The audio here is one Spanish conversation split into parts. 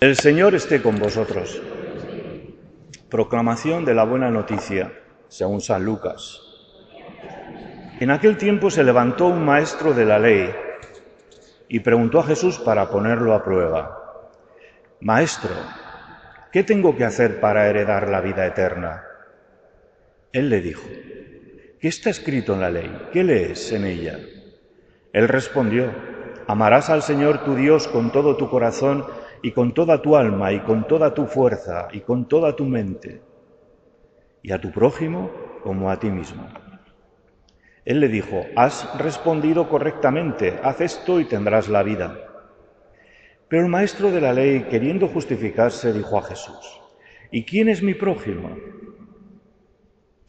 El Señor esté con vosotros. Proclamación de la buena noticia, según San Lucas. En aquel tiempo se levantó un maestro de la ley y preguntó a Jesús para ponerlo a prueba. Maestro, ¿qué tengo que hacer para heredar la vida eterna? Él le dijo, ¿qué está escrito en la ley? ¿Qué lees en ella? Él respondió, amarás al Señor tu Dios con todo tu corazón y con toda tu alma y con toda tu fuerza y con toda tu mente, y a tu prójimo como a ti mismo. Él le dijo, has respondido correctamente, haz esto y tendrás la vida. Pero el maestro de la ley, queriendo justificarse, dijo a Jesús, ¿y quién es mi prójimo?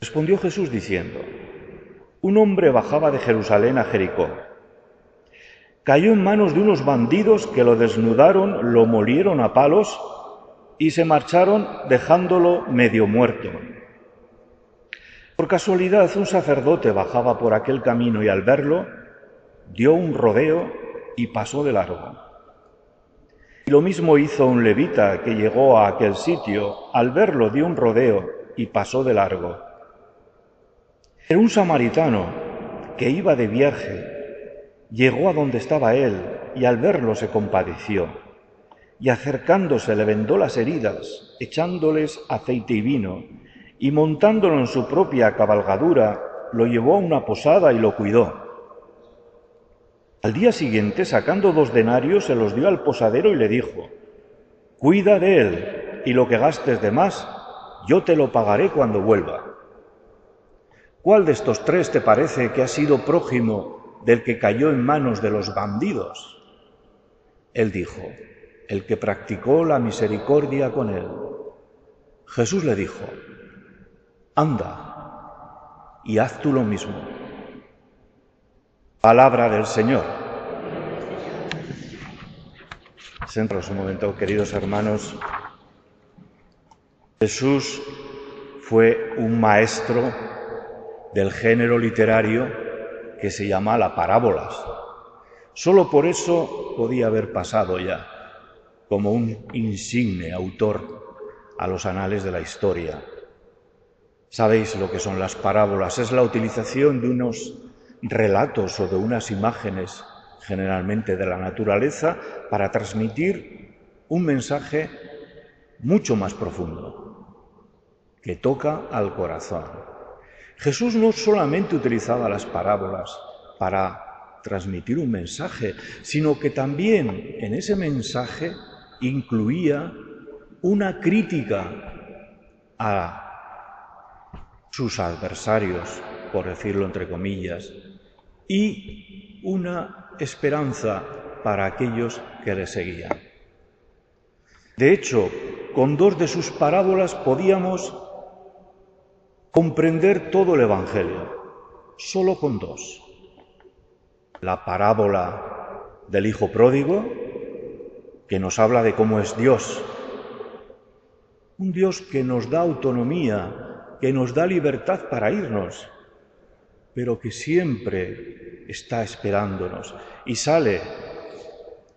Respondió Jesús diciendo, un hombre bajaba de Jerusalén a Jericó cayó en manos de unos bandidos que lo desnudaron, lo molieron a palos y se marcharon dejándolo medio muerto. Por casualidad un sacerdote bajaba por aquel camino y al verlo dio un rodeo y pasó de largo. Y lo mismo hizo un levita que llegó a aquel sitio, al verlo dio un rodeo y pasó de largo. Era un samaritano que iba de viaje llegó a donde estaba él y al verlo se compadeció. Y acercándose le vendó las heridas, echándoles aceite y vino, y montándolo en su propia cabalgadura, lo llevó a una posada y lo cuidó. Al día siguiente, sacando dos denarios, se los dio al posadero y le dijo, Cuida de él, y lo que gastes de más, yo te lo pagaré cuando vuelva. ¿Cuál de estos tres te parece que ha sido prójimo del que cayó en manos de los bandidos. Él dijo, el que practicó la misericordia con él. Jesús le dijo, anda y haz tú lo mismo. Palabra del Señor. Centros un momento, queridos hermanos. Jesús fue un maestro del género literario que se llama la parábolas. Solo por eso podía haber pasado ya como un insigne autor a los anales de la historia. Sabéis lo que son las parábolas, es la utilización de unos relatos o de unas imágenes, generalmente de la naturaleza, para transmitir un mensaje mucho más profundo, que toca al corazón. Jesús no solamente utilizaba las parábolas para transmitir un mensaje, sino que también en ese mensaje incluía una crítica a sus adversarios, por decirlo entre comillas, y una esperanza para aquellos que le seguían. De hecho, con dos de sus parábolas podíamos comprender todo el Evangelio, solo con dos. La parábola del Hijo Pródigo, que nos habla de cómo es Dios, un Dios que nos da autonomía, que nos da libertad para irnos, pero que siempre está esperándonos y sale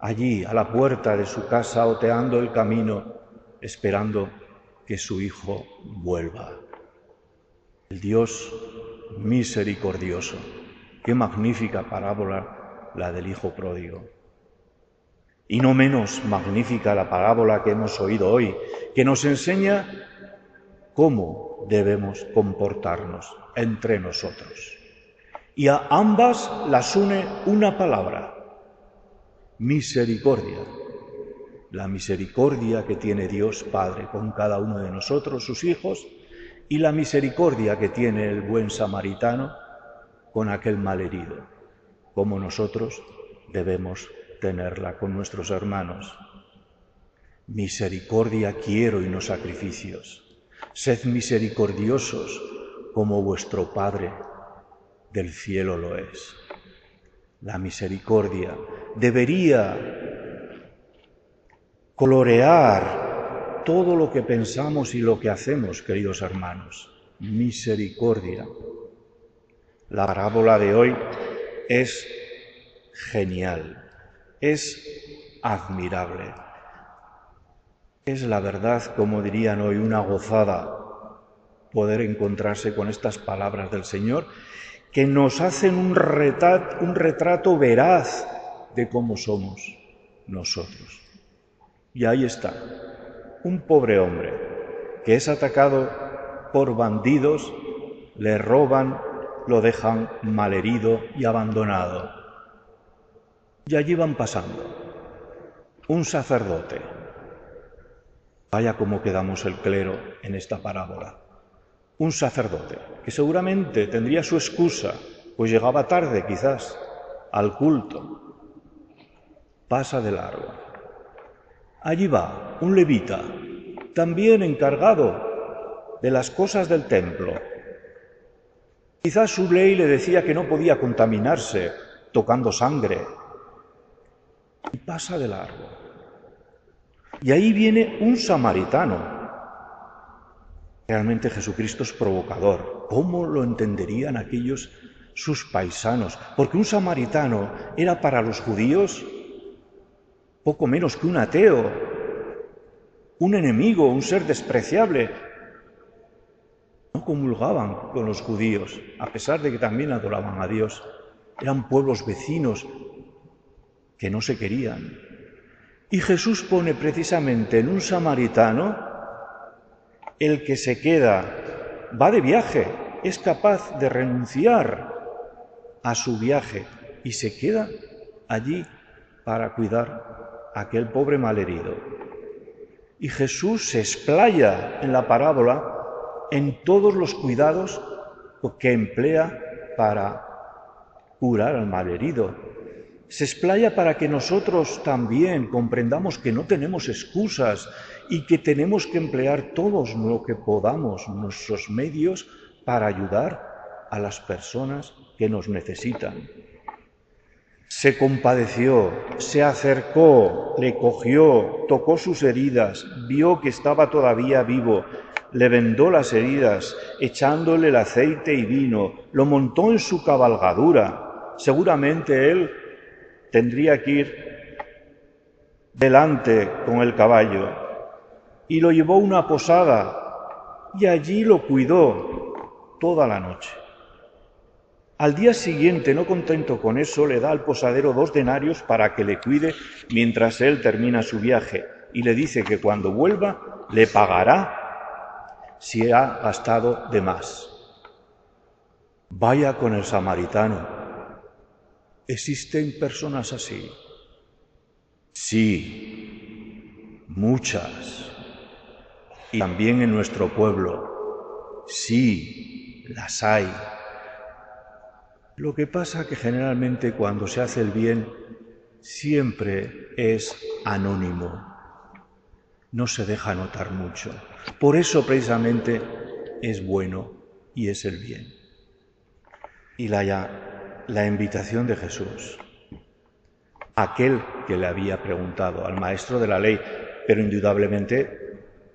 allí a la puerta de su casa oteando el camino, esperando que su Hijo vuelva el Dios misericordioso. Qué magnífica parábola la del Hijo pródigo. Y no menos magnífica la parábola que hemos oído hoy, que nos enseña cómo debemos comportarnos entre nosotros. Y a ambas las une una palabra, misericordia. La misericordia que tiene Dios Padre con cada uno de nosotros, sus hijos, y la misericordia que tiene el buen samaritano con aquel malherido, como nosotros debemos tenerla con nuestros hermanos. Misericordia quiero y no sacrificios. Sed misericordiosos como vuestro Padre del cielo lo es. La misericordia debería colorear todo lo que pensamos y lo que hacemos, queridos hermanos. Misericordia. La parábola de hoy es genial, es admirable. Es la verdad, como dirían hoy, una gozada poder encontrarse con estas palabras del Señor que nos hacen un, un retrato veraz de cómo somos nosotros. Y ahí está, un pobre hombre que es atacado por bandidos, le roban, lo dejan malherido y abandonado. Y allí van pasando un sacerdote. Vaya cómo quedamos el clero en esta parábola. Un sacerdote que seguramente tendría su excusa, pues llegaba tarde quizás al culto. Pasa de largo. Allí va un levita, también encargado de las cosas del templo. Quizás su ley le decía que no podía contaminarse tocando sangre. Y pasa de largo. Y ahí viene un samaritano. Realmente Jesucristo es provocador. ¿Cómo lo entenderían aquellos sus paisanos? Porque un samaritano era para los judíos poco menos que un ateo, un enemigo, un ser despreciable. No comulgaban con los judíos, a pesar de que también adoraban a Dios. Eran pueblos vecinos que no se querían. Y Jesús pone precisamente en un samaritano el que se queda, va de viaje, es capaz de renunciar a su viaje y se queda allí para cuidar aquel pobre malherido. Y Jesús se explaya en la parábola en todos los cuidados que emplea para curar al malherido. Se explaya para que nosotros también comprendamos que no tenemos excusas y que tenemos que emplear todos lo que podamos, nuestros medios, para ayudar a las personas que nos necesitan se compadeció, se acercó, le cogió, tocó sus heridas, vio que estaba todavía vivo, le vendó las heridas, echándole el aceite y vino, lo montó en su cabalgadura. Seguramente él tendría que ir delante con el caballo y lo llevó a una posada y allí lo cuidó toda la noche. Al día siguiente, no contento con eso, le da al posadero dos denarios para que le cuide mientras él termina su viaje y le dice que cuando vuelva le pagará si ha gastado de más. Vaya con el samaritano. ¿Existen personas así? Sí, muchas. Y también en nuestro pueblo. Sí, las hay. Lo que pasa que generalmente cuando se hace el bien siempre es anónimo, no se deja notar mucho. Por eso precisamente es bueno y es el bien. Y la invitación de Jesús, aquel que le había preguntado al maestro de la ley, pero indudablemente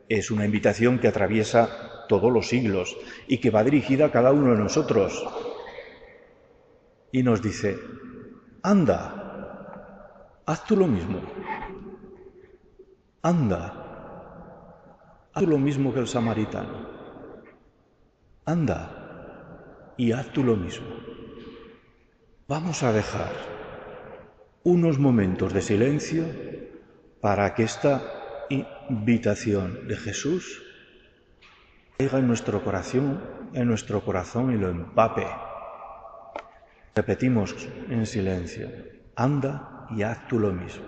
es una invitación que atraviesa todos los siglos y que va dirigida a cada uno de nosotros y nos dice, anda, haz tú lo mismo, anda, haz tú lo mismo que el samaritano, anda y haz tú lo mismo. Vamos a dejar unos momentos de silencio para que esta invitación de Jesús caiga en nuestro corazón, en nuestro corazón y lo empape Repetimos en silencio, anda y haz tú lo mismo.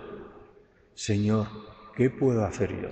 Señor, ¿qué puedo hacer yo?